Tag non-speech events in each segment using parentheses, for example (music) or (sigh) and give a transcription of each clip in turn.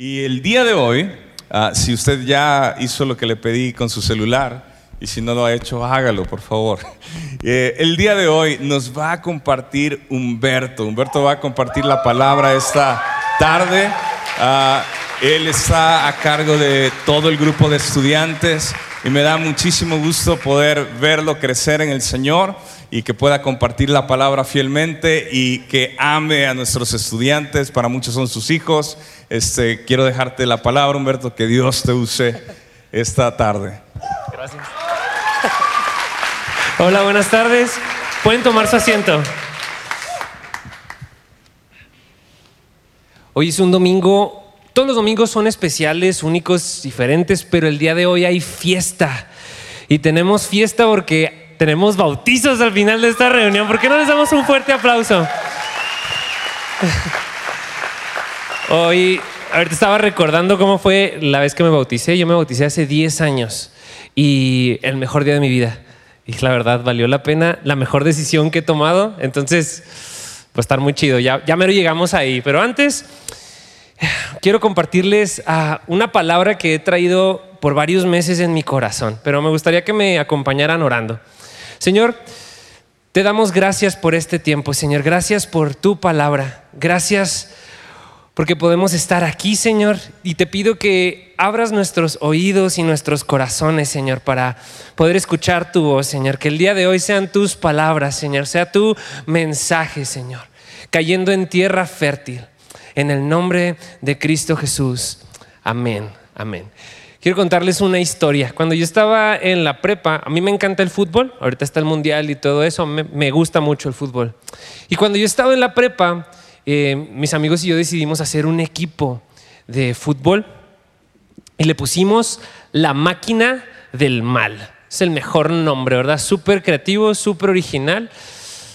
Y el día de hoy, ah, si usted ya hizo lo que le pedí con su celular, y si no lo ha hecho, hágalo, por favor. (laughs) Eh, el día de hoy nos va a compartir Humberto. Humberto va a compartir la palabra esta tarde. Ah, él está a cargo de todo el grupo de estudiantes y me da muchísimo gusto poder verlo crecer en el Señor y que pueda compartir la palabra fielmente y que ame a nuestros estudiantes. Para muchos son sus hijos. Este, quiero dejarte la palabra, Humberto, que Dios te use esta tarde. Gracias. Hola, buenas tardes. Pueden tomar su asiento. Hoy es un domingo, todos los domingos son especiales, únicos, diferentes, pero el día de hoy hay fiesta. Y tenemos fiesta porque tenemos bautizos al final de esta reunión. ¿Por qué no les damos un fuerte aplauso? Hoy, ahorita estaba recordando cómo fue la vez que me bauticé. Yo me bauticé hace 10 años y el mejor día de mi vida. Y la verdad, valió la pena, la mejor decisión que he tomado. Entonces, pues estar muy chido. Ya, ya mero llegamos ahí. Pero antes, quiero compartirles ah, una palabra que he traído por varios meses en mi corazón. Pero me gustaría que me acompañaran orando. Señor, te damos gracias por este tiempo, Señor. Gracias por tu palabra. Gracias porque podemos estar aquí, Señor. Y te pido que abras nuestros oídos y nuestros corazones, Señor, para poder escuchar tu voz, Señor. Que el día de hoy sean tus palabras, Señor. Sea tu mensaje, Señor. Cayendo en tierra fértil. En el nombre de Cristo Jesús. Amén. Amén. Quiero contarles una historia. Cuando yo estaba en la prepa, a mí me encanta el fútbol. Ahorita está el mundial y todo eso. Me, gusta mucho el fútbol. Y cuando yo estaba en la prepa, eh, mis amigos y yo decidimos hacer un equipo de fútbol y le pusimos la máquina del mal. Es el mejor nombre, ¿verdad? Súper creativo, súper original.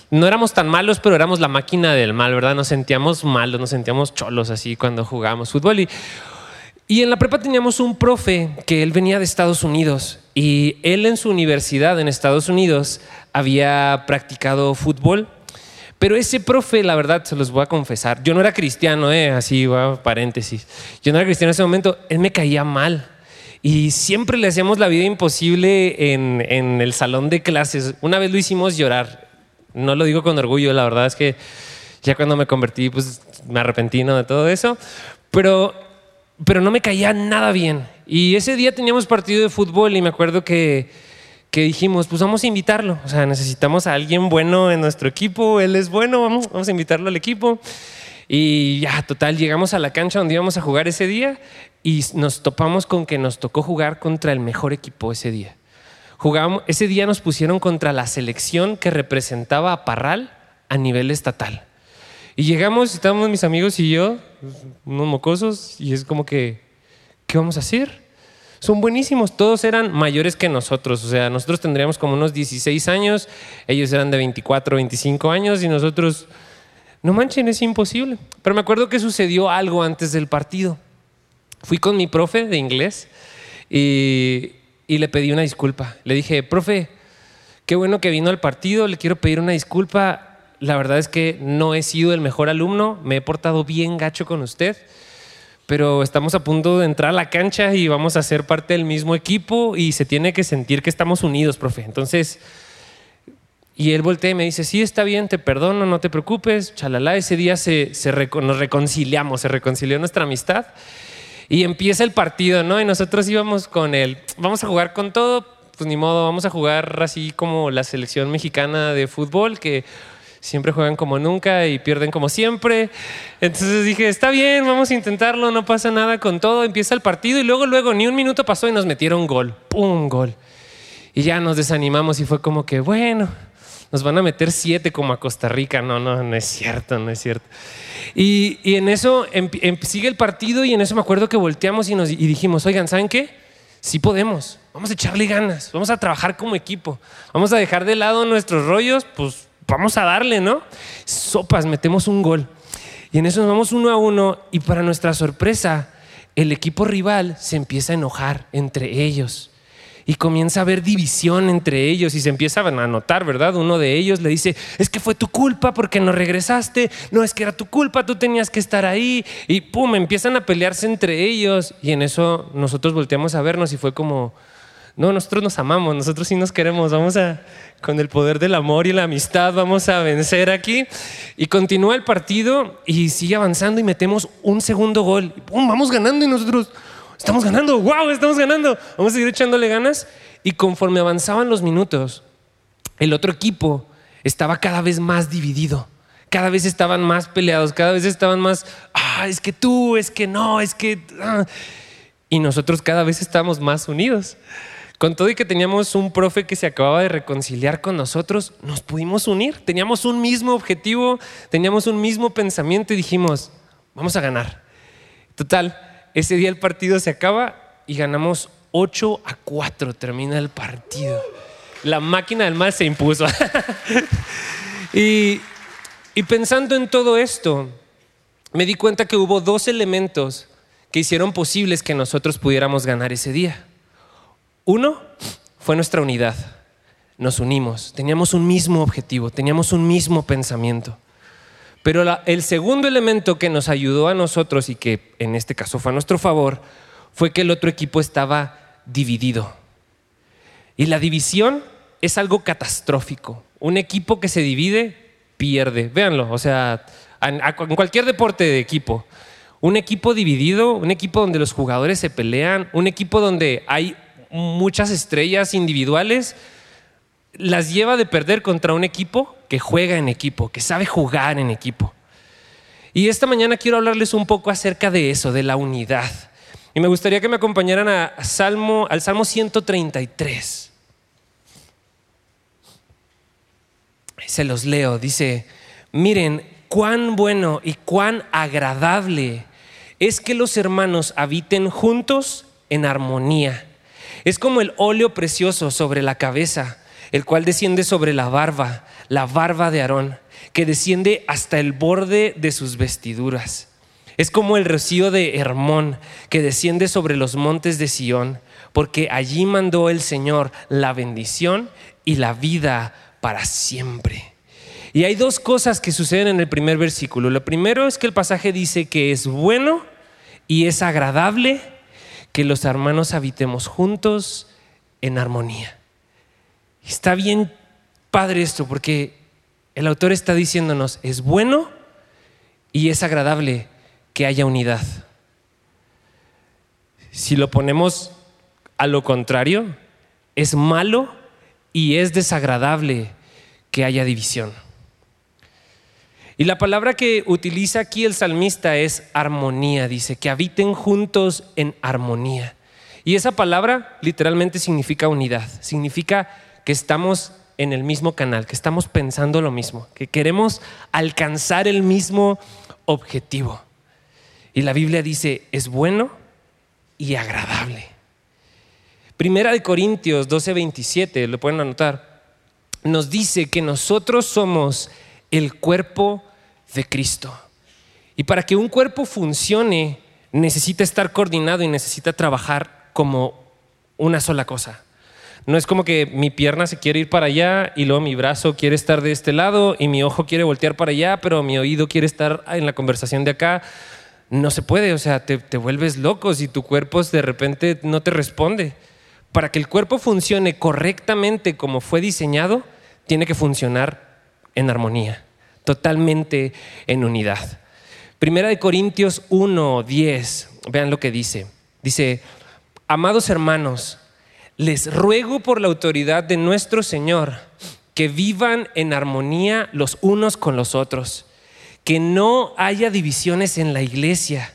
No éramos tan malos, pero éramos la máquina del mal, ¿verdad? Nos sentíamos malos, nos sentíamos cholos así cuando jugábamos fútbol. Y, y en la prepa teníamos un profe que él venía de Estados Unidos y él en su universidad en Estados Unidos había practicado fútbol pero ese profe, la verdad, se los voy a confesar, yo no era cristiano, eh, así va, paréntesis. Yo no era cristiano en ese momento, él me caía mal. Y siempre le hacíamos la vida imposible en, en el salón de clases. Una vez lo hicimos llorar. No lo digo con orgullo, la verdad es que ya cuando me convertí, pues me arrepentí de todo eso. Pero, pero no me caía nada bien. Y ese día teníamos partido de fútbol y me acuerdo que que dijimos, pues vamos a invitarlo. O sea, necesitamos a alguien bueno en nuestro equipo, él es bueno, vamos, a invitarlo al equipo. Y ya, total, llegamos a la cancha donde íbamos a jugar ese día y nos topamos con que nos tocó jugar contra el mejor equipo ese día. Jugamos, ese día nos pusieron contra la selección que representaba a Parral a nivel estatal. Y llegamos, estábamos mis amigos y yo, unos mocosos, y es como que, ¿qué vamos a hacer? Son buenísimos, todos eran mayores que nosotros, o sea, nosotros tendríamos como unos 16 años, ellos eran de 24, 25 años y nosotros, no manchen, es imposible. Pero me acuerdo que sucedió algo antes del partido. Fui con mi profe de inglés y, y le pedí una disculpa. Le dije, profe, qué bueno que vino al partido, le quiero pedir una disculpa. La verdad es que no he sido el mejor alumno, me he portado bien gacho con usted pero estamos a punto de entrar a la cancha y vamos a ser parte del mismo equipo y se tiene que sentir que estamos unidos, profe. Entonces, y él voltea y me dice, sí, está bien, te perdono, no te preocupes, chalala, ese día se, nos reconciliamos, se reconcilió nuestra amistad y empieza el partido, ¿no? Y nosotros íbamos con él, vamos a jugar con todo, pues ni modo, vamos a jugar así como la selección mexicana de fútbol, que siempre juegan como nunca y pierden como siempre. Entonces dije, está bien, vamos a intentarlo, no pasa nada con todo, empieza el partido y luego, luego, ni un minuto pasó y nos metieron gol, ¡pum! gol. Y ya nos desanimamos y fue como que, bueno, nos van a meter siete como a Costa Rica. No, no, no es cierto, no es cierto. Y, y en eso em, sigue el partido y en eso me acuerdo que volteamos y, nos, y dijimos, oigan, ¿saben qué? Sí podemos, vamos a echarle ganas, vamos a trabajar como equipo, vamos a dejar de lado nuestros rollos, pues vamos a darle, ¿no? Sopas, metemos un gol. Y en eso nos vamos uno a uno y para nuestra sorpresa, el equipo rival se empieza a enojar entre ellos. y comienza a haber división entre ellos y se empiezan a notar, ¿verdad? Uno de ellos le dice, es que fue tu culpa porque no regresaste, no es que era tu culpa, tú tenías que estar ahí y pum, empiezan a pelearse entre ellos y en eso nosotros volteamos a vernos y fue como, no, nosotros nos amamos, nosotros sí nos queremos, vamos a, con el poder del amor y la amistad, vamos a vencer aquí. Y continúa el partido y sigue avanzando y metemos un segundo gol. ¡pum! Vamos ganando y nosotros estamos ganando, wow, estamos ganando, vamos a seguir echándole ganas. Y conforme avanzaban los minutos, el otro equipo estaba cada vez más dividido, cada vez estaban más peleados, cada vez estaban más, ah, es que tú, es que no, es que... Ah". Y nosotros cada vez estamos más unidos. Con todo y que teníamos un profe que se acababa de reconciliar con nosotros, nos pudimos unir, teníamos un mismo objetivo, teníamos un mismo pensamiento y dijimos, vamos a ganar. Total, ese día el partido se acaba y ganamos 8 a 4. Termina el partido. La máquina del mal se impuso. (laughs) y, y pensando en todo esto, me di cuenta que hubo dos elementos que hicieron posibles que nosotros pudiéramos ganar ese día. Uno fue nuestra unidad. Nos unimos, teníamos un mismo objetivo, teníamos un mismo pensamiento. Pero el segundo elemento que nos ayudó a nosotros y que en este caso fue a nuestro favor, fue que el otro equipo estaba dividido. Y la división es algo catastrófico. Un equipo que se divide pierde. Véanlo, o sea, en, en cualquier deporte de equipo. Un equipo dividido, un equipo donde los jugadores se pelean, un equipo donde hay muchas estrellas individuales, las lleva de perder contra un equipo que juega en equipo, que sabe jugar en equipo. Y esta mañana quiero hablarles un poco acerca de eso, de la unidad. Y me gustaría que me acompañaran a Salmo, al Salmo 133. Se los leo, dice, miren cuán bueno y cuán agradable es que los hermanos habiten juntos en armonía. Es como el óleo precioso sobre la cabeza el cual desciende sobre la barba, la barba de Aarón, que desciende hasta el borde de sus vestiduras. Es como el rocío de Hermón, que desciende sobre los montes de Sión, porque allí mandó el Señor la bendición y la vida para siempre. Y hay dos cosas que suceden en el primer versículo. Lo primero es que el pasaje dice que es bueno y es agradable que los hermanos habitemos juntos en armonía. Está bien padre esto porque el autor está diciéndonos, es bueno y es agradable que haya unidad. Si lo ponemos a lo contrario, es malo y es desagradable que haya división. Y la palabra que utiliza aquí el salmista es armonía, dice, que habiten juntos en armonía. Y esa palabra literalmente significa unidad, significa que estamos en el mismo canal, que estamos pensando lo mismo, que queremos alcanzar el mismo objetivo. Y la Biblia dice, es bueno y agradable. Primera de Corintios 12:27, lo pueden anotar, nos dice que nosotros somos el cuerpo de Cristo. Y para que un cuerpo funcione, necesita estar coordinado y necesita trabajar como una sola cosa. No es como que mi pierna se quiere ir para allá y luego mi brazo quiere estar de este lado y mi ojo quiere voltear para allá, pero mi oído quiere estar en la conversación de acá. No se puede, o sea, te, te vuelves loco si tu cuerpo de repente no te responde. Para que el cuerpo funcione correctamente como fue diseñado, tiene que funcionar en armonía, totalmente en unidad. Primera de Corintios 1, 10, vean lo que dice. Dice, amados hermanos, les ruego por la autoridad de nuestro Señor que vivan en armonía los unos con los otros, que no haya divisiones en la iglesia.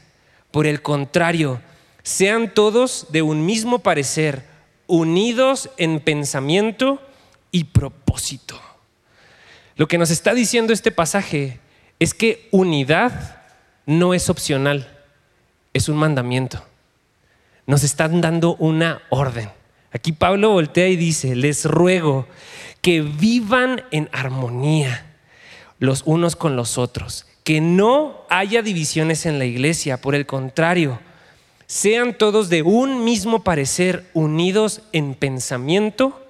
Por el contrario, sean todos de un mismo parecer, unidos en pensamiento y propósito. Lo que nos está diciendo este pasaje es que unidad no es opcional, es un mandamiento. Nos están dando una orden. Aquí Pablo voltea y dice, les ruego que vivan en armonía los unos con los otros, que no haya divisiones en la iglesia, por el contrario, sean todos de un mismo parecer, unidos en pensamiento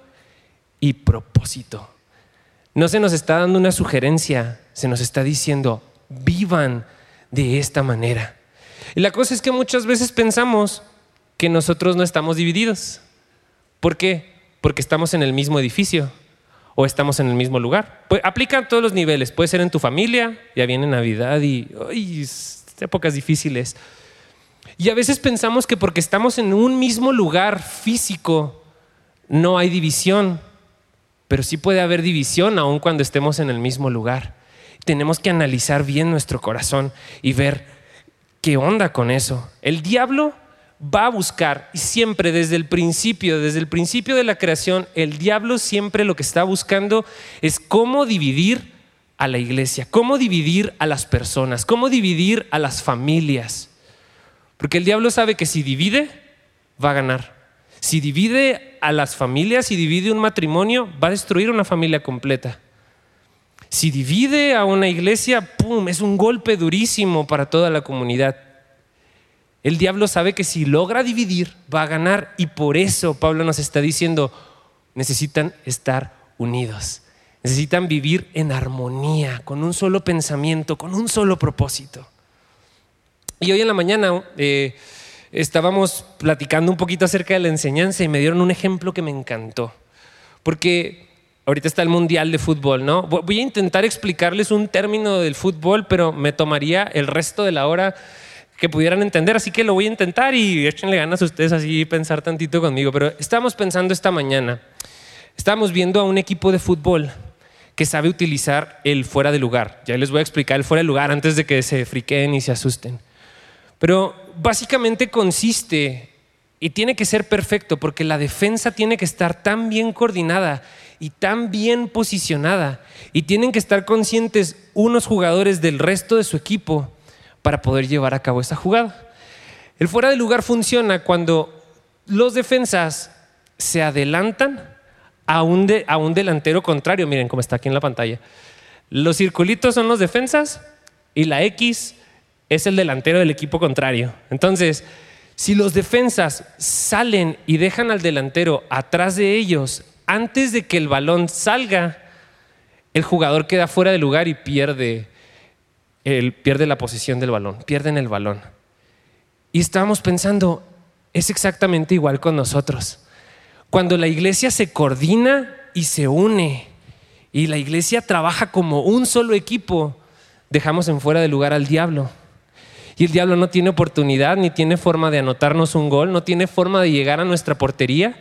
y propósito. No se nos está dando una sugerencia, se nos está diciendo, vivan de esta manera. Y la cosa es que muchas veces pensamos que nosotros no estamos divididos. ¿Por qué? Porque estamos en el mismo edificio o estamos en el mismo lugar. Pues, aplica a todos los niveles. Puede ser en tu familia, ya viene Navidad y épocas difíciles. Y a veces pensamos que porque estamos en un mismo lugar físico, no hay división, pero sí puede haber división aun cuando estemos en el mismo lugar. Tenemos que analizar bien nuestro corazón y ver qué onda con eso. El diablo va a buscar, y siempre desde el principio, desde el principio de la creación, el diablo siempre lo que está buscando es cómo dividir a la iglesia, cómo dividir a las personas, cómo dividir a las familias. Porque el diablo sabe que si divide, va a ganar. Si divide a las familias, si divide un matrimonio, va a destruir una familia completa. Si divide a una iglesia, ¡pum! Es un golpe durísimo para toda la comunidad. El diablo sabe que si logra dividir, va a ganar. Y por eso Pablo nos está diciendo, necesitan estar unidos. Necesitan vivir en armonía, con un solo pensamiento, con un solo propósito. Y hoy en la mañana eh, estábamos platicando un poquito acerca de la enseñanza y me dieron un ejemplo que me encantó. Porque ahorita está el Mundial de Fútbol, ¿no? Voy a intentar explicarles un término del fútbol, pero me tomaría el resto de la hora que pudieran entender, así que lo voy a intentar y échenle ganas a ustedes así pensar tantito conmigo. Pero estamos pensando esta mañana, estamos viendo a un equipo de fútbol que sabe utilizar el fuera de lugar. Ya les voy a explicar el fuera de lugar antes de que se friquen y se asusten. Pero básicamente consiste y tiene que ser perfecto porque la defensa tiene que estar tan bien coordinada y tan bien posicionada y tienen que estar conscientes unos jugadores del resto de su equipo para poder llevar a cabo esa jugada. El fuera de lugar funciona cuando los defensas se adelantan a un, a un delantero contrario. Miren cómo está aquí en la pantalla. Los circulitos son los defensas y la X es el delantero del equipo contrario. Entonces, si los defensas salen y dejan al delantero atrás de ellos antes de que el balón salga, el jugador queda fuera de lugar y pierde, la posición del balón, pierden el balón. Y estábamos pensando, es exactamente igual con nosotros. Cuando la iglesia se coordina y se une y la iglesia trabaja como un solo equipo, dejamos en fuera de lugar al diablo. Y el diablo no tiene oportunidad, ni tiene forma de anotarnos un gol, no tiene forma de llegar a nuestra portería.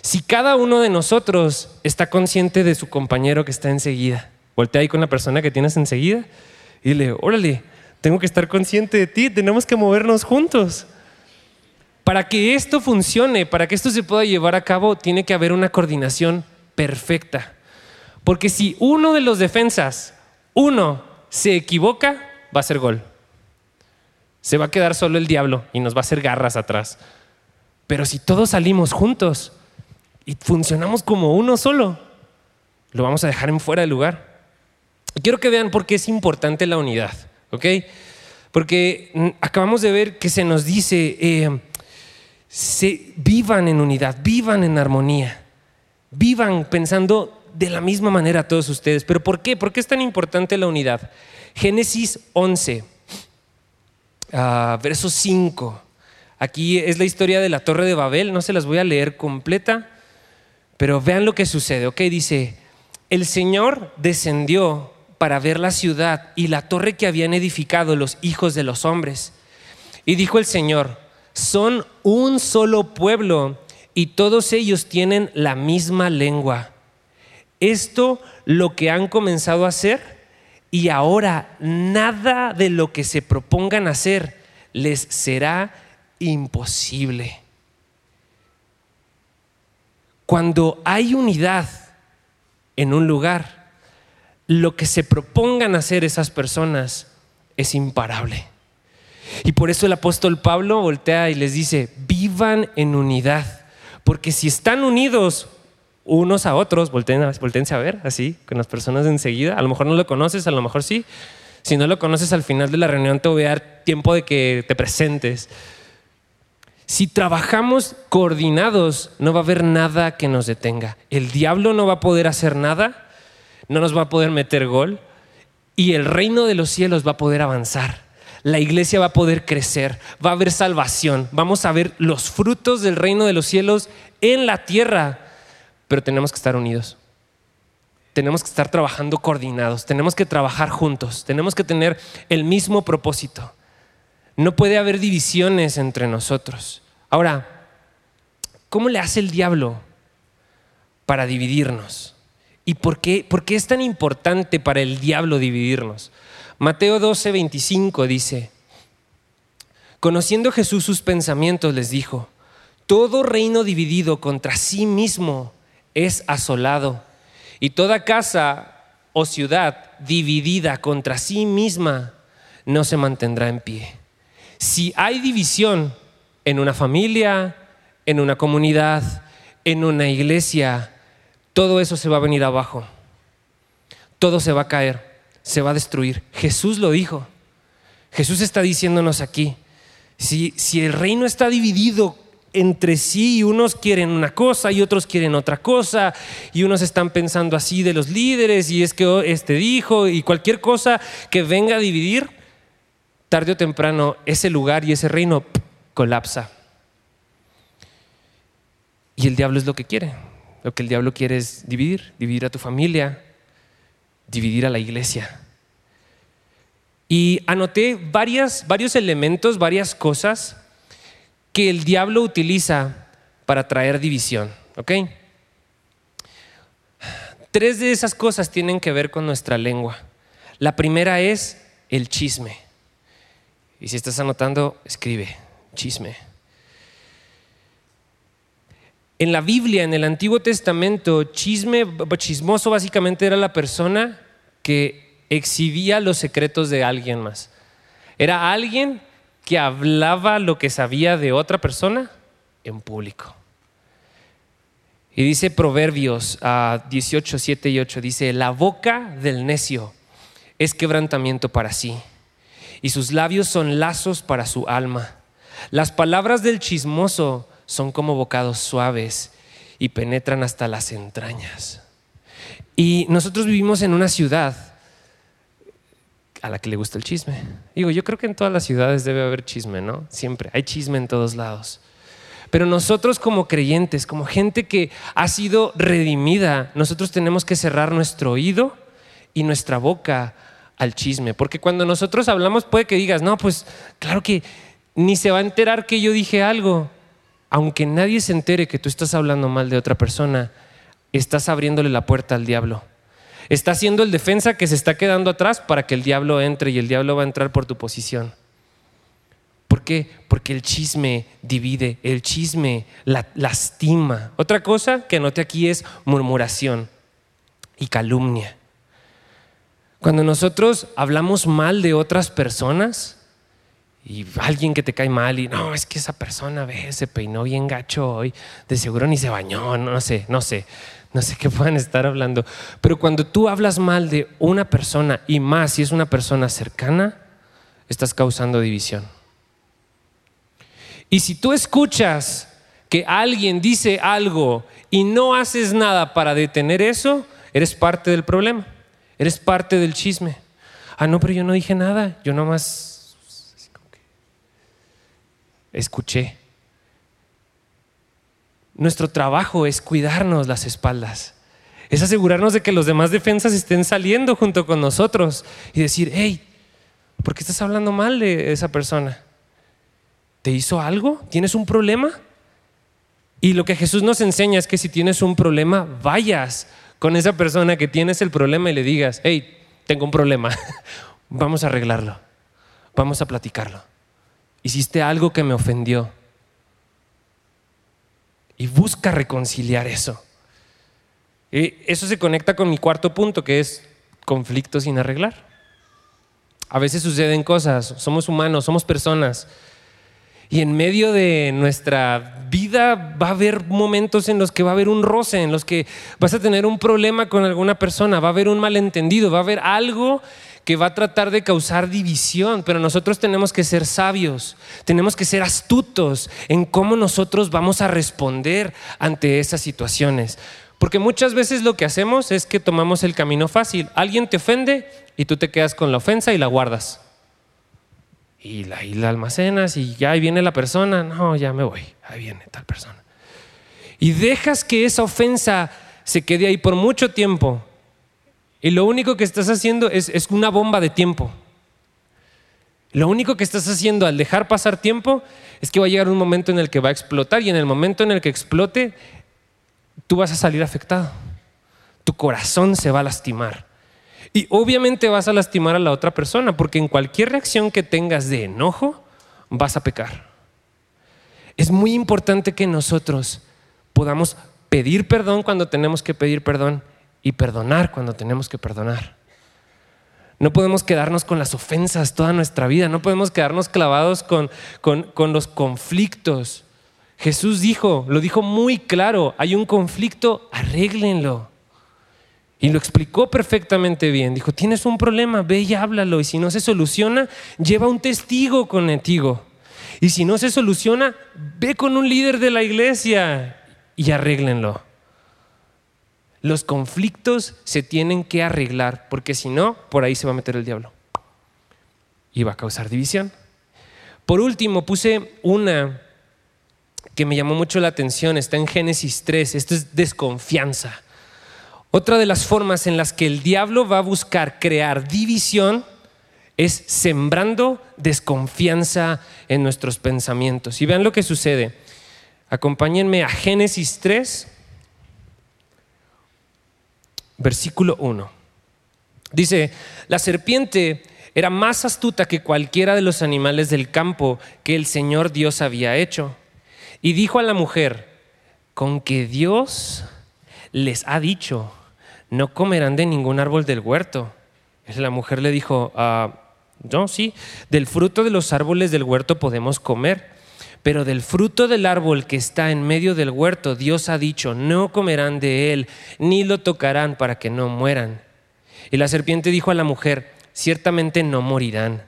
Si cada uno de nosotros está consciente de su compañero que está enseguida, voltea ahí con la persona que tienes enseguida y dile, órale, tengo que estar consciente de ti, tenemos que movernos juntos. Para que esto funcione, para que esto se pueda llevar a cabo, tiene que haber una coordinación perfecta. Porque si uno de los defensas, uno, se equivoca, va a ser gol se va a quedar solo el diablo y nos va a hacer garras atrás. Pero si todos salimos juntos y funcionamos como uno solo, lo vamos a dejar en fuera de lugar. Quiero que vean por qué es importante la unidad, ¿ok? Porque mm, acabamos de ver que se nos dice, eh, vivan en unidad, vivan en armonía, vivan pensando de la misma manera todos ustedes. ¿Pero por qué? ¿Por qué es tan importante la unidad? Génesis 11 Ah, verso 5. Aquí es la historia de la Torre de Babel, no se las voy a leer completa, pero vean lo que sucede. Ok, dice, el Señor descendió para ver la ciudad y la torre que habían edificado los hijos de los hombres. Y dijo el Señor, son un solo pueblo y todos ellos tienen la misma lengua. Esto lo que han comenzado a hacer y ahora nada de lo que se propongan hacer les será imposible. Cuando hay unidad en un lugar, lo que se propongan hacer esas personas es imparable. Y por eso el apóstol Pablo voltea y les dice, vivan en unidad, porque si están unidos, unos a otros, voltense a ver así, con las personas enseguida. A lo mejor no lo conoces, a lo mejor sí. Si no lo conoces al final de la reunión te voy a dar tiempo de que te presentes. Si trabajamos coordinados, no va a haber nada que nos detenga. El diablo no va a poder hacer nada, no nos va a poder meter gol y el reino de los cielos va a poder avanzar. La iglesia va a poder crecer, va a haber salvación, vamos a ver los frutos del reino de los cielos en la tierra, pero tenemos que estar unidos. Tenemos que estar trabajando coordinados, tenemos que trabajar juntos, tenemos que tener el mismo propósito. No puede haber divisiones entre nosotros. Ahora, ¿cómo le hace el diablo para dividirnos? ¿Y por qué, por qué es tan importante para el diablo dividirnos? Mateo 12, 25 dice, conociendo Jesús sus pensamientos, les dijo, todo reino dividido contra sí mismo es asolado, y toda casa o ciudad dividida contra sí misma no se mantendrá en pie. Si hay división en una familia, en una comunidad, en una iglesia, todo eso se va a venir abajo. Todo se va a caer, se va a destruir. Jesús lo dijo. Jesús está diciéndonos aquí, si, si el reino está dividido entre sí y unos quieren una cosa y otros quieren otra cosa y unos están pensando así de los líderes y es que este dijo y cualquier cosa que venga a dividir, tarde o temprano ese lugar y ese reino colapsa. Y el diablo es lo que quiere. Lo que el diablo quiere es dividir, dividir a tu familia, dividir a la iglesia. Y anoté varias, varios elementos, varias cosas que el diablo utiliza para traer división. ¿Ok? Tres de esas cosas tienen que ver con nuestra lengua. La primera es el chisme. Y si estás anotando, escribe, chisme. En la Biblia, en el Antiguo Testamento, chisme, chismoso básicamente era la persona que exhibía los secretos de alguien más. Era alguien hablaba lo que sabía de otra persona en público. Y dice Proverbios 18, 7 y 8, dice, la boca del necio es quebrantamiento para sí y sus labios son lazos para su alma. Las palabras del chismoso son como bocados suaves y penetran hasta las entrañas. Y nosotros vivimos en una ciudad a la que le gusta el chisme. Digo, yo creo que en todas las ciudades debe haber chisme, ¿no? Siempre, hay chisme en todos lados. Pero nosotros como creyentes, como gente que ha sido redimida, nosotros tenemos que cerrar nuestro oído y nuestra boca al chisme. Porque cuando nosotros hablamos puede que digas, no, pues claro que ni se va a enterar que yo dije algo. Aunque nadie se entere que tú estás hablando mal de otra persona, estás abriéndole la puerta al diablo. Está haciendo el defensa que se está quedando atrás para que el diablo entre y el diablo va a entrar por tu posición. ¿Por qué? Porque el chisme divide, el chisme lastima. Otra cosa que anote aquí es murmuración y calumnia. Cuando nosotros hablamos mal de otras personas y alguien que te cae mal y no, es que esa persona ve, se peinó bien gacho hoy, de seguro ni se bañó, no sé, no sé, no sé qué puedan estar hablando. Pero cuando tú hablas mal de una persona y más si es una persona cercana, estás causando división. Y si tú escuchas que alguien dice algo y no haces nada para detener eso, eres parte del problema. Eres parte del chisme. Ah, no, pero yo no dije nada. Yo nomás escuché. Nuestro trabajo es cuidarnos las espaldas. Es asegurarnos de que los demás defensas estén saliendo junto con nosotros y decir, hey, ¿por qué estás hablando mal de esa persona? ¿Te hizo algo? ¿Tienes un problema? Y lo que Jesús nos enseña es que si tienes un problema, vayas con esa persona que tienes el problema y le digas, hey, tengo un problema, (laughs) vamos a arreglarlo, vamos a platicarlo. Hiciste algo que me ofendió. Y busca reconciliar eso. Y eso se conecta con mi cuarto punto, que es conflicto sin arreglar. A veces suceden cosas, somos humanos, somos personas y en medio de nuestra vida va a haber momentos en los que va a haber un roce, en los que vas a tener un problema con alguna persona, va a haber un malentendido, va a haber algo que va a tratar de causar división, pero nosotros tenemos que ser sabios, tenemos que ser astutos en cómo nosotros vamos a responder ante esas situaciones. Porque muchas veces lo que hacemos es que tomamos el camino fácil. Alguien te ofende y tú te quedas con la ofensa y la guardas. Y la, la almacenas y ya ahí viene la persona. No, ya me voy. Ahí viene tal persona. Y dejas que esa ofensa se quede ahí por mucho tiempo. Y lo único que estás haciendo es, es una bomba de tiempo. Lo único que estás haciendo al dejar pasar tiempo es que va a llegar un momento en el que va a explotar y en el momento en el que explote tú vas a salir afectado. Tu corazón se va a lastimar. Y obviamente vas a lastimar a la otra persona, porque en cualquier reacción que tengas de enojo, vas a pecar. Es muy importante que nosotros podamos pedir perdón cuando tenemos que pedir perdón y perdonar cuando tenemos que perdonar. No podemos quedarnos con las ofensas toda nuestra vida, no podemos quedarnos clavados con, con, con los conflictos. Jesús dijo, lo dijo muy claro, hay un conflicto, arréglenlo. Y lo explicó perfectamente bien. Dijo, tienes un problema, ve y háblalo. Y si no se soluciona, lleva un testigo contigo. Y si no se soluciona, ve con un líder de la iglesia y arréglenlo. Los conflictos se tienen que arreglar, porque si no, por ahí se va a meter el diablo. Y va a causar división. Por último, puse una que me llamó mucho la atención, está en Génesis 3, esto es desconfianza. Otra de las formas en las que el diablo va a buscar crear división es sembrando desconfianza en nuestros pensamientos. Y vean lo que sucede. Acompáñenme a Génesis 3, versículo 1. Dice, la serpiente era más astuta que cualquiera de los animales del campo que el Señor Dios había hecho y dijo a la mujer, con que Dios les ha dicho, no comerán de ningún árbol del huerto. La mujer le dijo, ah, no, sí, del fruto de los árboles del huerto podemos comer, pero del fruto del árbol que está en medio del huerto, Dios ha dicho, no comerán de él, ni lo tocarán para que no mueran. Y la serpiente dijo a la mujer, ciertamente no morirán,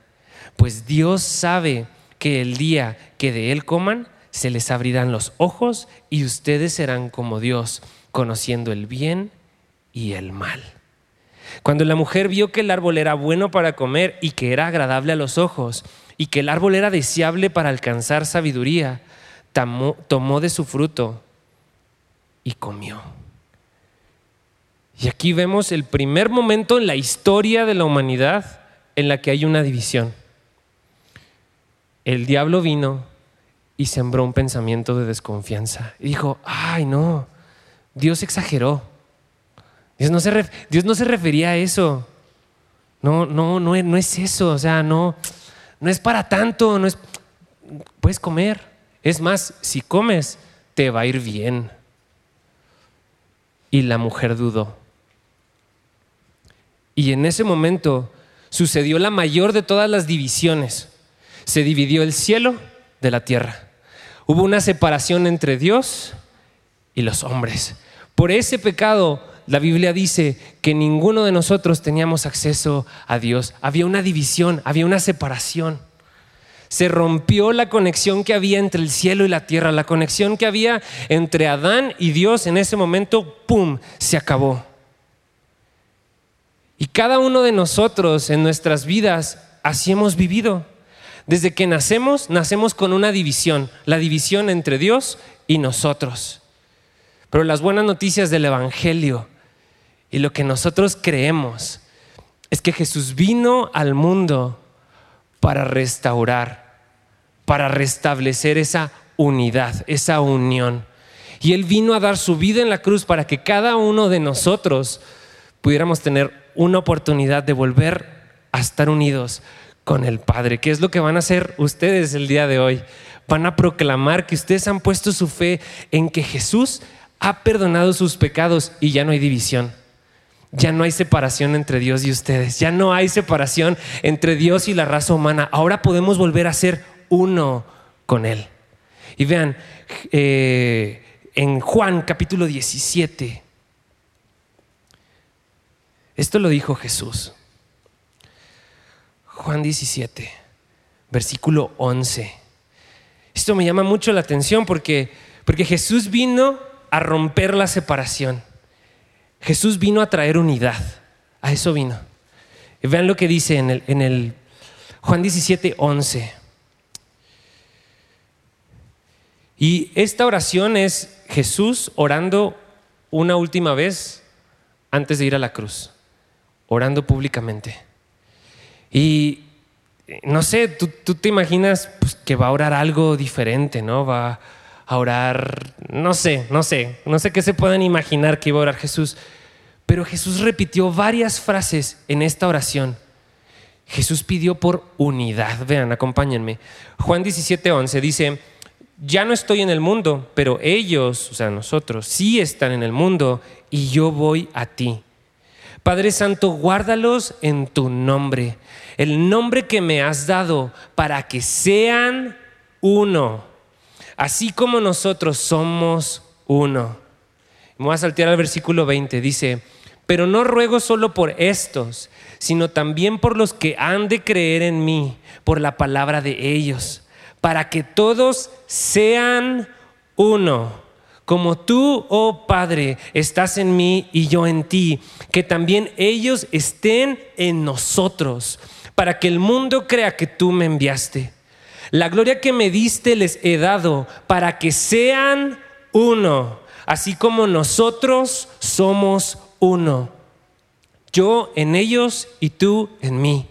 pues Dios sabe que el día que de él coman, se les abrirán los ojos y ustedes serán como Dios, conociendo el bien y el mal. Cuando la mujer vio que el árbol era bueno para comer y que era agradable a los ojos y que el árbol era deseable para alcanzar sabiduría, tomó, de su fruto y comió. Y aquí vemos el primer momento en la historia de la humanidad en la que hay una división. El diablo vino y sembró un pensamiento de desconfianza. Y dijo, ay no, Dios exageró. Dios no se, Dios no se refería a eso. No, no, no, no es eso. O sea, no, no es para tanto. No es, puedes comer. Es más, si comes, te va a ir bien. Y la mujer dudó. Y en ese momento sucedió la mayor de todas las divisiones. Se dividió el cielo de la tierra. Hubo una separación entre Dios y los hombres. Por ese pecado, la Biblia dice que ninguno de nosotros teníamos acceso a Dios. Había una división, había una separación. Se rompió la conexión que había entre el cielo y la tierra, la conexión que había entre Adán y Dios en ese momento, ¡pum!, se acabó. Y cada uno de nosotros en nuestras vidas así hemos vivido. Desde que nacemos, nacemos con una división, la división entre Dios y nosotros. Pero las buenas noticias del Evangelio y lo que nosotros creemos es que Jesús vino al mundo para restaurar, para restablecer esa unidad, esa unión. Y Él vino a dar su vida en la cruz para que cada uno de nosotros pudiéramos tener una oportunidad de volver a estar unidos con el Padre. ¿Qué es lo que van a hacer ustedes el día de hoy? Van a proclamar que ustedes han puesto su fe en que Jesús ha perdonado sus pecados y ya no hay división. Ya no hay separación entre Dios y ustedes. Ya no hay separación entre Dios y la raza humana. Ahora podemos volver a ser uno con Él. Y vean, eh, en Juan capítulo 17, esto lo dijo Jesús. Juan 17, versículo 11. Esto me llama mucho la atención porque, porque Jesús vino a romper la separación. Jesús vino a traer unidad. A eso vino. Y vean lo que dice en el, Juan 17, 11. Y esta oración es Jesús orando una última vez antes de ir a la cruz, orando públicamente. Y no sé, tú, te imaginas pues, que va a orar algo diferente, ¿no? Va a orar, no sé, no sé, no sé qué se pueden imaginar que iba a orar Jesús. Pero Jesús repitió varias frases en esta oración. Jesús pidió por unidad. Vean, acompáñenme. Juan 17:11 dice, ya no estoy en el mundo, pero ellos, o sea, nosotros, sí están en el mundo y yo voy a ti. Padre Santo, guárdalos en tu nombre, el nombre que me has dado para que sean uno, así como nosotros somos uno. Me voy a saltear al versículo 20, dice, pero no ruego solo por estos, sino también por los que han de creer en mí, por la palabra de ellos, para que todos sean uno como tú, oh Padre, estás en mí y yo en ti, que también ellos estén en nosotros, para que el mundo crea que tú me enviaste. La gloria que me diste les he dado, para que sean uno, así como nosotros somos uno. Yo en ellos y tú en mí,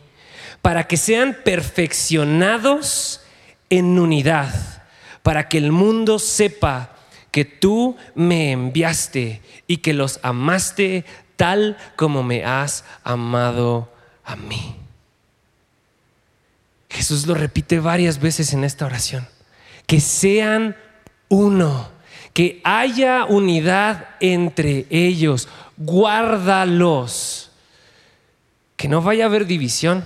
para que sean perfeccionados en unidad, para que el mundo sepa que tú me enviaste y que los amaste tal como me has amado a mí. Jesús lo repite varias veces en esta oración. Que sean uno, que haya unidad entre ellos, guárdalos, que no vaya a haber división,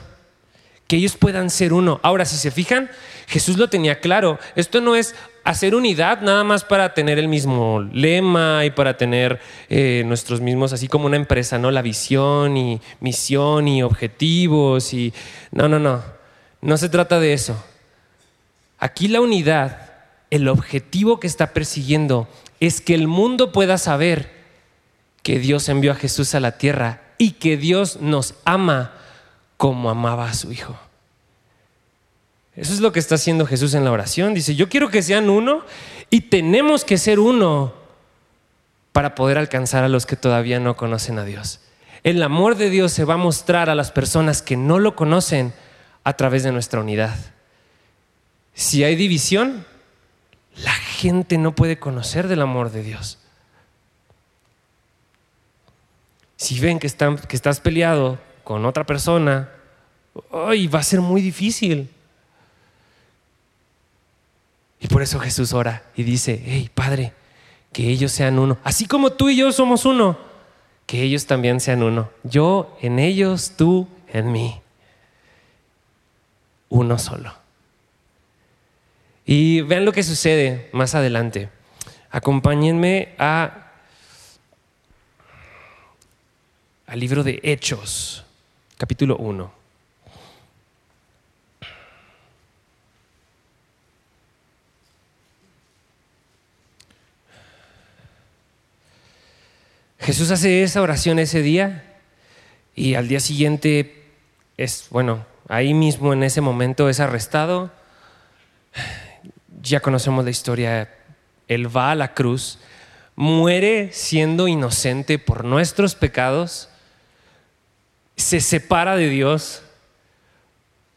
que ellos puedan ser uno. Ahora, si se fijan, Jesús lo tenía claro. Esto no es hacer unidad nada más para tener el mismo lema y para tener eh, nuestros mismos, así como una empresa, ¿no? La visión y misión y objetivos y... No, no, no. No se trata de eso. Aquí la unidad, el objetivo que está persiguiendo es que el mundo pueda saber que Dios envió a Jesús a la tierra y que Dios nos ama como amaba a su Hijo. Eso es lo que está haciendo Jesús en la oración. Dice, yo quiero que sean uno y tenemos que ser uno para poder alcanzar a los que todavía no conocen a Dios. El amor de Dios se va a mostrar a las personas que no lo conocen a través de nuestra unidad. Si hay división, la gente no puede conocer del amor de Dios. Si ven que, que estás peleado con otra persona, hoy va a ser muy difícil. Y por eso Jesús ora y dice, hey Padre, que ellos sean uno, así como tú y yo somos uno, que ellos también sean uno. Yo en ellos, tú en mí. Uno solo. Y vean lo que sucede más adelante. Acompáñenme a, al libro de Hechos, capítulo 1. Jesús hace esa oración ese día y al día siguiente es, bueno, ahí mismo en ese momento es arrestado. Ya conocemos la historia. Él va a la cruz, muere siendo inocente por nuestros pecados, se separa de Dios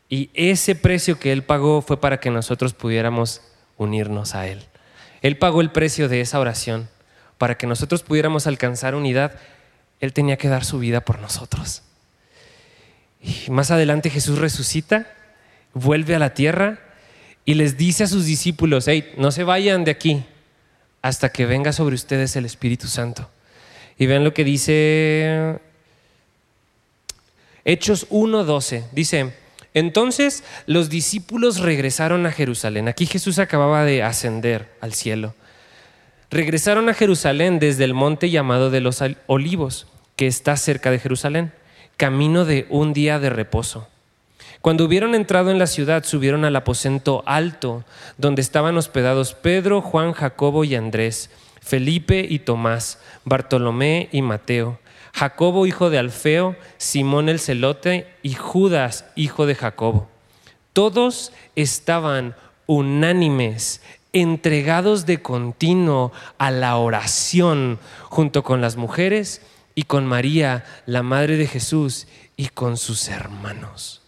y ese precio que Él pagó fue para que nosotros pudiéramos unirnos a Él. Él pagó el precio de esa oración para que nosotros pudiéramos alcanzar unidad, Él tenía que dar su vida por nosotros. Y más adelante Jesús resucita, vuelve a la tierra y les dice a sus discípulos, hey, no se vayan de aquí hasta que venga sobre ustedes el Espíritu Santo. Y vean lo que dice Hechos 1.12. Dice, entonces los discípulos regresaron a Jerusalén. Aquí Jesús acababa de ascender al cielo regresaron a Jerusalén desde el monte llamado de los olivos, que está cerca de Jerusalén, camino de un día de reposo. Cuando hubieron entrado en la ciudad, subieron al aposento alto, donde estaban hospedados Pedro, Juan, Jacobo y Andrés, Felipe y Tomás, Bartolomé y Mateo, Jacobo, hijo de Alfeo, Simón el celote y Judas, hijo de Jacobo. Todos estaban unánimes, entregados de continuo a la oración, junto con las mujeres y con María, la madre de Jesús, y con sus hermanos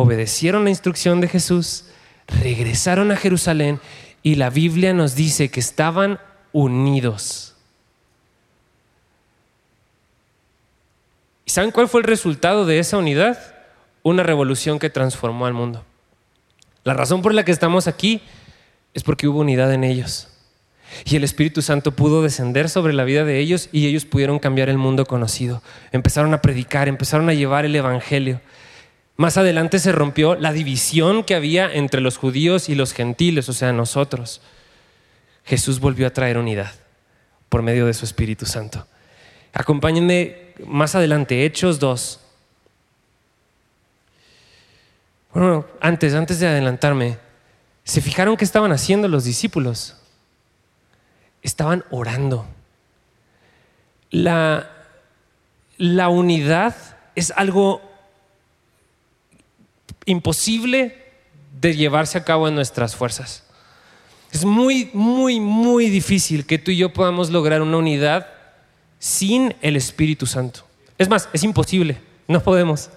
obedecieron la instrucción de Jesús, regresaron a Jerusalén y la Biblia nos dice que estaban unidos. ¿Y saben cuál fue el resultado de esa unidad? Una revolución que transformó al mundo. La razón por la que estamos aquí es porque hubo unidad en ellos. Y el Espíritu Santo pudo descender sobre la vida de ellos y ellos pudieron cambiar el mundo conocido. Empezaron a predicar, empezaron a llevar el Evangelio. Más adelante se rompió la división que había entre los judíos y los gentiles, o sea, nosotros. Jesús volvió a traer unidad por medio de su Espíritu Santo. Acompáñenme más adelante, Hechos 2. Bueno, antes, antes de adelantarme, ¿se fijaron qué estaban haciendo los discípulos? Estaban orando. La, la unidad es algo imposible de llevarse a cabo en nuestras fuerzas. Es muy, muy, muy difícil que tú y yo podamos lograr una unidad sin el Espíritu Santo. Es más, es imposible, no podemos.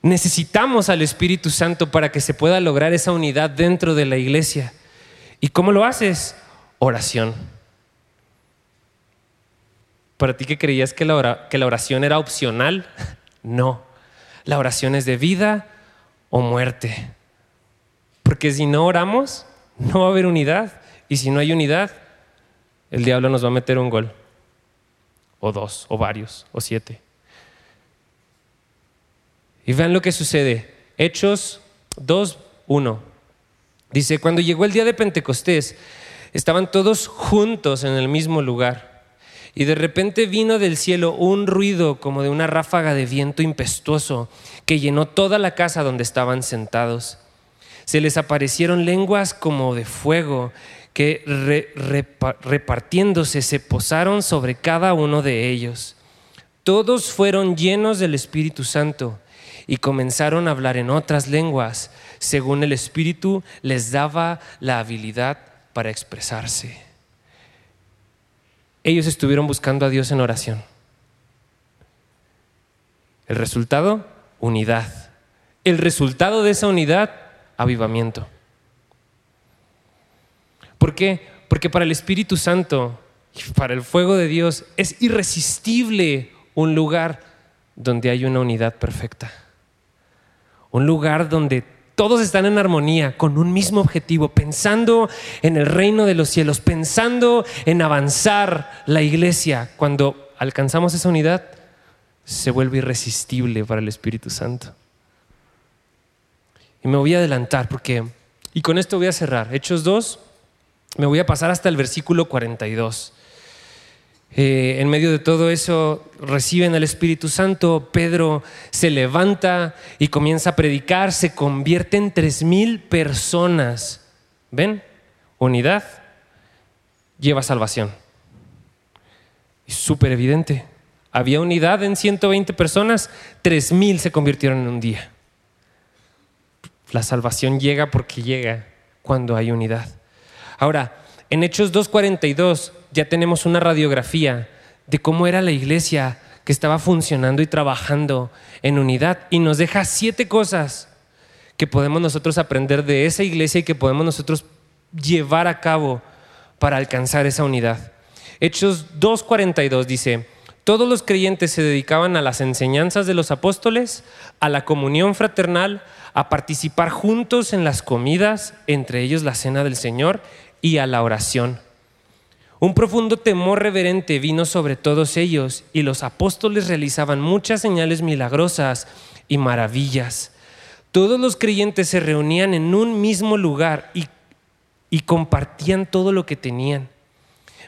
Necesitamos al Espíritu Santo para que se pueda lograr esa unidad dentro de la iglesia. ¿Y cómo lo haces? Oración. ¿Para ti que creías que la, oración era opcional? (laughs) No. La oración es de vida o muerte. Porque si no oramos, no va a haber unidad. Y si no hay unidad, el diablo nos va a meter un gol. O dos, o varios, o siete. Y vean lo que sucede. Hechos 2, 1. Dice, cuando llegó el día de Pentecostés, estaban todos juntos en el mismo lugar. Y de repente vino del cielo un ruido como de una ráfaga de viento impetuoso que llenó toda la casa donde estaban sentados. Se les aparecieron lenguas como de fuego que repartiéndose se posaron sobre cada uno de ellos. Todos fueron llenos del Espíritu Santo y comenzaron a hablar en otras lenguas, según el Espíritu les daba la habilidad para expresarse. Ellos estuvieron buscando a Dios en oración. El resultado, unidad. El resultado de esa unidad, avivamiento. ¿Por qué? Porque para el Espíritu Santo y para el fuego de Dios es irresistible un lugar donde hay una unidad perfecta. Un lugar donde todos están en armonía, con un mismo objetivo, pensando en el reino de los cielos, pensando en avanzar la iglesia. Cuando alcanzamos esa unidad, se vuelve irresistible para el Espíritu Santo. Y me voy a adelantar porque, y con esto voy a cerrar, Hechos 2, me voy a pasar hasta el versículo 42. Eh, en medio de todo eso reciben al Espíritu Santo, Pedro se levanta y comienza a predicar, se convierte en tres mil personas. ¿Ven? Unidad lleva salvación. Súper evidente. Había unidad en 120 personas, 3.000 se convirtieron en un día. La salvación llega porque llega cuando hay unidad. Ahora, en Hechos 2.42 ya tenemos una radiografía de cómo era la iglesia que estaba funcionando y trabajando en unidad y nos deja siete cosas que podemos nosotros aprender de esa iglesia y que podemos nosotros llevar a cabo para alcanzar esa unidad. Hechos 2.42 dice, todos los creyentes se dedicaban a las enseñanzas de los apóstoles, a la comunión fraternal, a participar juntos en las comidas, entre ellos la cena del Señor, y a la oración. Un profundo temor reverente vino sobre todos ellos y los apóstoles realizaban muchas señales milagrosas y maravillas. Todos los creyentes se reunían en un mismo lugar y, compartían todo lo que tenían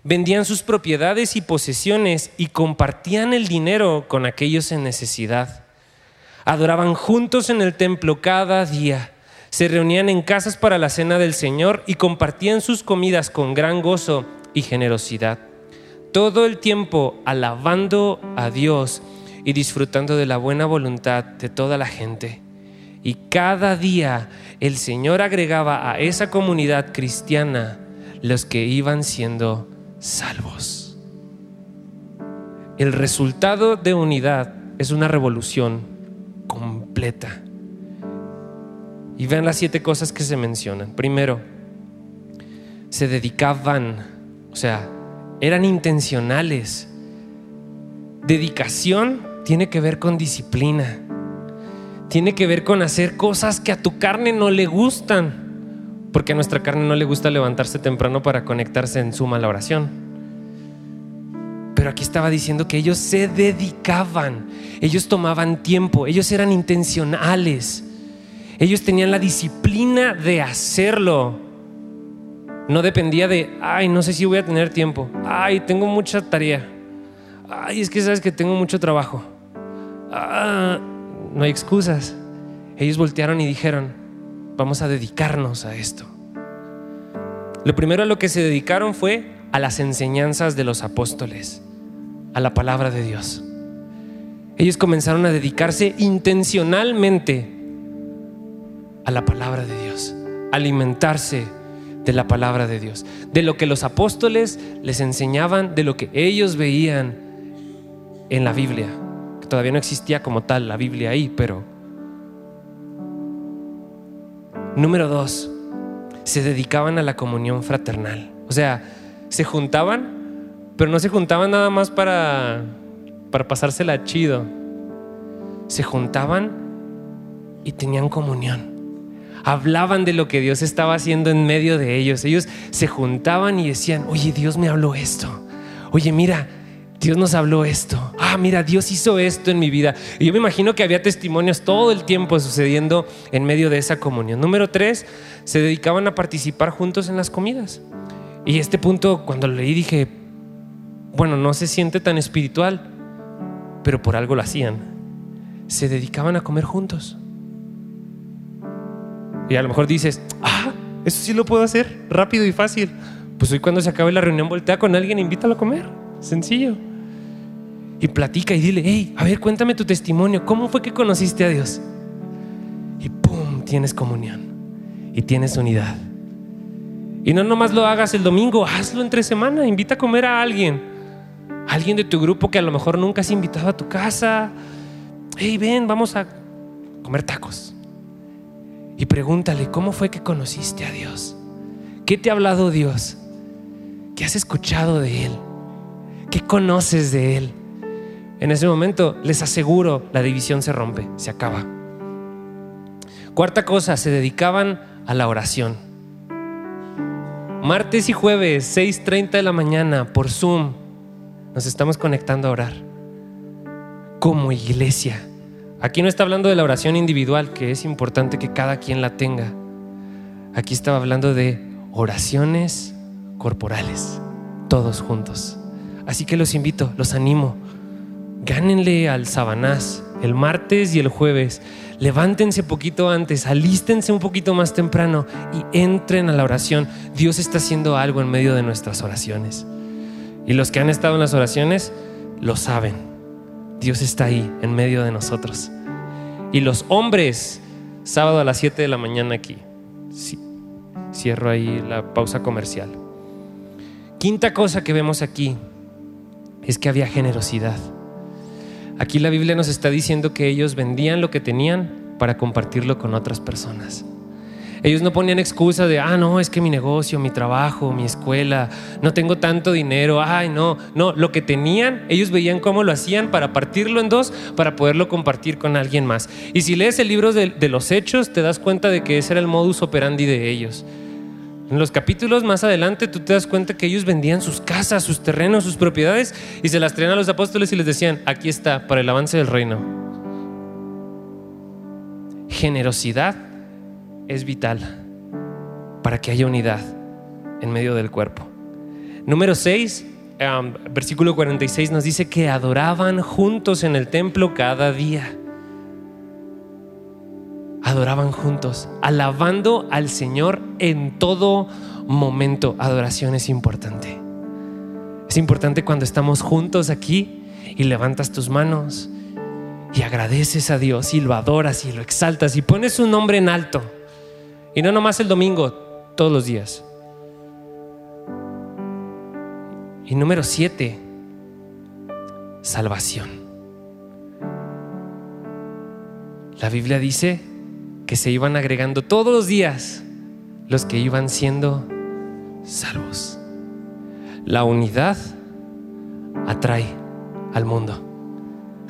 vendían sus propiedades y posesiones y compartían el dinero con aquellos en necesidad. Adoraban juntos en el templo cada día. Se reunían en casas para la cena del Señor y compartían sus comidas con gran gozo y generosidad. Todo el tiempo alabando a Dios y disfrutando de la buena voluntad de toda la gente. Y cada día el Señor agregaba a esa comunidad cristiana los que iban siendo salvos. El resultado de unidad es una revolución completa. Y vean las siete cosas que se mencionan. Primero, se dedicaban, o sea, eran intencionales. Dedicación tiene que ver con disciplina. Tiene que ver con hacer cosas que a tu carne no le gustan. Porque a nuestra carne no le gusta levantarse temprano para conectarse en suma a la oración. Pero aquí estaba diciendo que ellos se dedicaban, ellos tomaban tiempo, ellos eran intencionales, ellos tenían la disciplina de hacerlo. No dependía de, ay, no sé si voy a tener tiempo, ay, tengo mucha tarea, ay, es que sabes que tengo mucho trabajo. Ah, no hay excusas. Ellos voltearon y dijeron, vamos a dedicarnos a esto. Lo primero a lo que se dedicaron fue a las enseñanzas de los apóstoles a la palabra de Dios. Ellos comenzaron a dedicarse intencionalmente a la palabra de Dios, alimentarse de la palabra de Dios, de lo que los apóstoles les enseñaban, de lo que ellos veían en la Biblia, que todavía no existía como tal la Biblia ahí, pero... Número dos, se dedicaban a la comunión fraternal. O sea, se juntaban pero no se juntaban nada más para, para pasársela chido. Se juntaban y tenían comunión. Hablaban de lo que Dios estaba haciendo en medio de ellos. Ellos se juntaban y decían, oye, Dios me habló esto. Oye, mira, Dios nos habló esto. Ah, mira, Dios hizo esto en mi vida. Y yo me imagino que había testimonios todo el tiempo sucediendo en medio de esa comunión. Número tres, se dedicaban a participar juntos en las comidas. Y este punto, cuando lo leí, dije, bueno, no se siente tan espiritual, pero por algo lo hacían. Se dedicaban a comer juntos. Y a lo mejor dices, ah, eso sí lo puedo hacer rápido y fácil. Pues hoy cuando se acabe la reunión voltea con alguien e invítalo a comer. Sencillo. Y platica y dile, hey, a ver, cuéntame tu testimonio. ¿Cómo fue que conociste a Dios? Y ¡pum! Tienes comunión. Y tienes unidad. Y no nomás lo hagas el domingo, hazlo entre semana. Invita a comer a alguien alguien de tu grupo que a lo mejor nunca has invitado a tu casa. Hey, ven, vamos a comer tacos. Y pregúntale, ¿cómo fue que conociste a Dios? ¿Qué te ha hablado Dios? ¿Qué has escuchado de Él? ¿Qué conoces de Él? En ese momento, les aseguro, la división se rompe, se acaba. Cuarta cosa, se dedicaban a la oración. Martes y jueves, 6.30 de la mañana, por Zoom, nos estamos conectando a orar como iglesia. Aquí no está hablando de la oración individual, que es importante que cada quien la tenga. Aquí estaba hablando de oraciones corporales, todos juntos. Así que los invito, los animo. Gánenle al Sabanás el martes y el jueves. Levántense poquito antes, alístense un poquito más temprano y entren a la oración. Dios está haciendo algo en medio de nuestras oraciones. Y los que han estado en las oraciones lo saben. Dios está ahí en medio de nosotros. Y los hombres, sábado a las 7 de la mañana aquí. Sí, cierro ahí la pausa comercial. Quinta cosa que vemos aquí es que había generosidad. Aquí la Biblia nos está diciendo que ellos vendían lo que tenían para compartirlo con otras personas. Ellos no ponían excusa de, ah, no, es que mi negocio, mi trabajo, mi escuela, no tengo tanto dinero, ay, no, no, lo que tenían, ellos veían cómo lo hacían para partirlo en dos, para poderlo compartir con alguien más. Y si lees el libro de, de los hechos, te das cuenta de que ese era el modus operandi de ellos. En los capítulos más adelante tú te das cuenta que ellos vendían sus casas, sus terrenos, sus propiedades y se las traían a los apóstoles y les decían, aquí está, para el avance del reino. Generosidad es vital para que haya unidad en medio del cuerpo. Número 6, versículo 46 nos dice que adoraban juntos en el templo cada día. adoraban juntos, alabando al Señor en todo momento. Adoración es importante. Es importante cuando estamos juntos aquí y levantas tus manos y agradeces a Dios y lo adoras y lo exaltas y pones su nombre en alto. Y no nomás el domingo, todos los días. Y número siete, salvación. La Biblia dice que se iban agregando todos los días los que iban siendo salvos. La unidad atrae al mundo,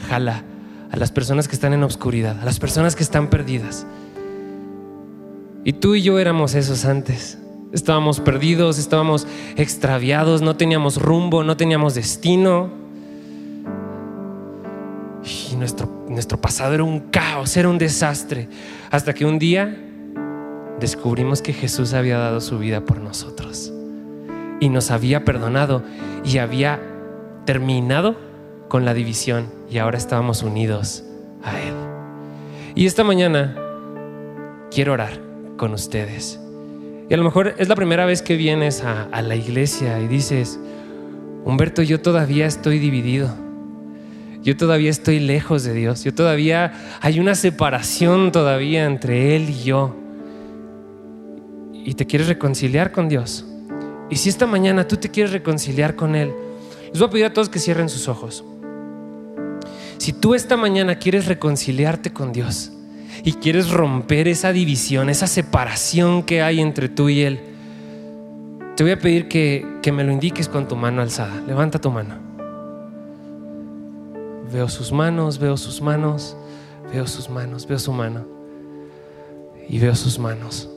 jala a las personas que están en obscuridad, a las personas que están perdidas. Y tú y yo éramos esos antes. Estábamos perdidos, estábamos extraviados, no teníamos rumbo, no teníamos destino. Y nuestro, nuestro pasado era un caos, era un desastre. Hasta que un día descubrimos que Jesús había dado su vida por nosotros. Y nos había perdonado y había terminado con la división. Y ahora estábamos unidos a Él. Y esta mañana quiero orar con ustedes. Y a lo mejor es la primera vez que vienes a, la iglesia y dices, Humberto, yo todavía estoy dividido. Yo todavía estoy lejos de Dios. Yo todavía hay una separación todavía entre Él y yo. Y te quieres reconciliar con Dios. Y si esta mañana tú te quieres reconciliar con Él, les voy a pedir a todos que cierren sus ojos. Si tú esta mañana quieres reconciliarte con Dios, y quieres romper esa división, esa separación que hay entre tú y Él, te voy a pedir que, que me lo indiques con tu mano alzada. Levanta tu mano. Veo sus manos, veo sus manos, veo sus manos, veo su mano. Y veo sus manos.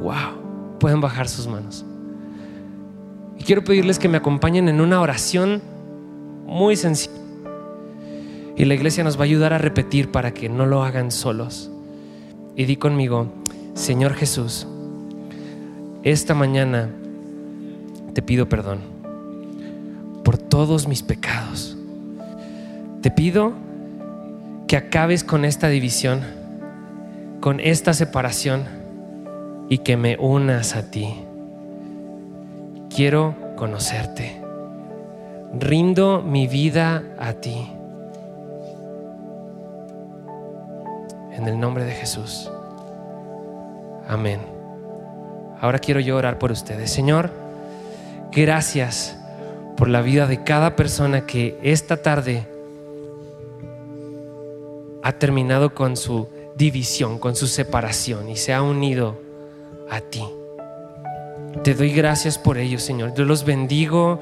Wow, pueden bajar sus manos. Y quiero pedirles que me acompañen en una oración muy sencilla y la iglesia nos va a ayudar a repetir para que no lo hagan solos. Y di conmigo, Señor Jesús, esta mañana te pido perdón por todos mis pecados. Te pido que acabes con esta división, con esta separación y que me unas a ti. Quiero conocerte. Rindo mi vida a ti. En el nombre de Jesús. Amén. Ahora quiero yo orar por ustedes. Señor, gracias por la vida de cada persona que esta tarde ha terminado con su división, con su separación y se ha unido a ti. Te doy gracias por ello, Señor. Yo los bendigo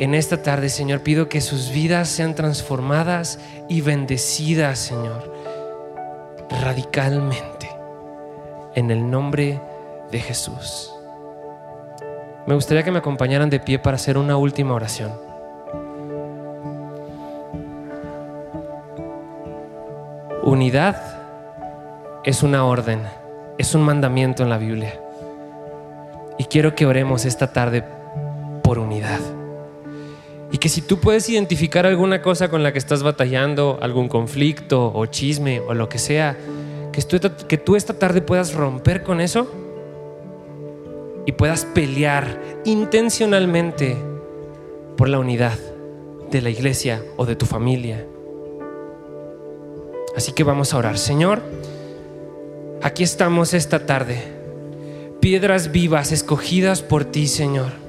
en esta tarde, Señor. Pido que sus vidas sean transformadas y bendecidas, Señor radicalmente en el nombre de Jesús. Me gustaría que me acompañaran de pie para hacer una última oración. Unidad es una orden, es un mandamiento en la Biblia. Y quiero que oremos esta tarde por unidad. Y que si tú puedes identificar alguna cosa con la que estás batallando, algún conflicto o chisme o lo que sea, que tú, que tú esta tarde puedas romper con eso y puedas pelear intencionalmente por la unidad de la iglesia o de tu familia. Así que vamos a orar. Señor, aquí estamos esta tarde, piedras vivas escogidas por ti, Señor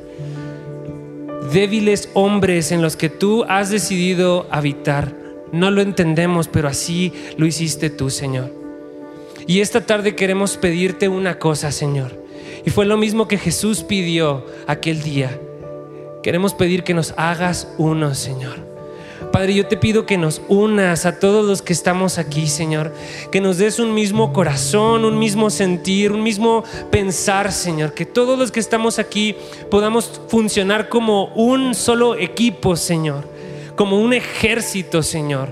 débiles hombres en los que tú has decidido habitar. No lo entendemos, pero así lo hiciste tú, Señor. Y esta tarde queremos pedirte una cosa, Señor. Y fue lo mismo que Jesús pidió aquel día. Queremos pedir que nos hagas uno, Señor. Padre, yo te pido que nos unas a todos los que estamos aquí, Señor. Que nos des un mismo corazón, un mismo sentir, un mismo pensar, Señor. Que todos los que estamos aquí podamos funcionar como un solo equipo, Señor. Como un ejército, Señor.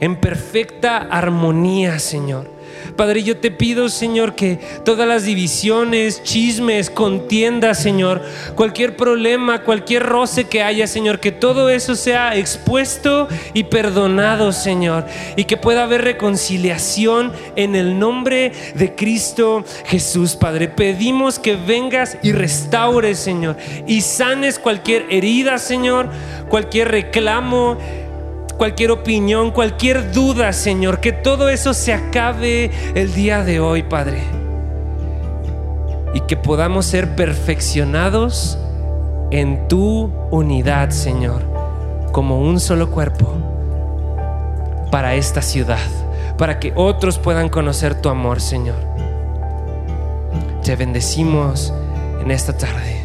En perfecta armonía, Señor Padre, yo te pido, Señor, que todas las divisiones, chismes, contiendas, Señor, cualquier problema, cualquier roce que haya, Señor, que todo eso sea expuesto y perdonado, Señor, y que pueda haber reconciliación en el nombre de Cristo Jesús, Padre. Pedimos que vengas y restaures, Señor, y sanes cualquier herida, Señor, cualquier reclamo cualquier opinión, cualquier duda, Señor, que todo eso se acabe el día de hoy, Padre. Y que podamos ser perfeccionados en tu unidad, Señor, como un solo cuerpo para esta ciudad, para que otros puedan conocer tu amor, Señor. Te bendecimos en esta tarde.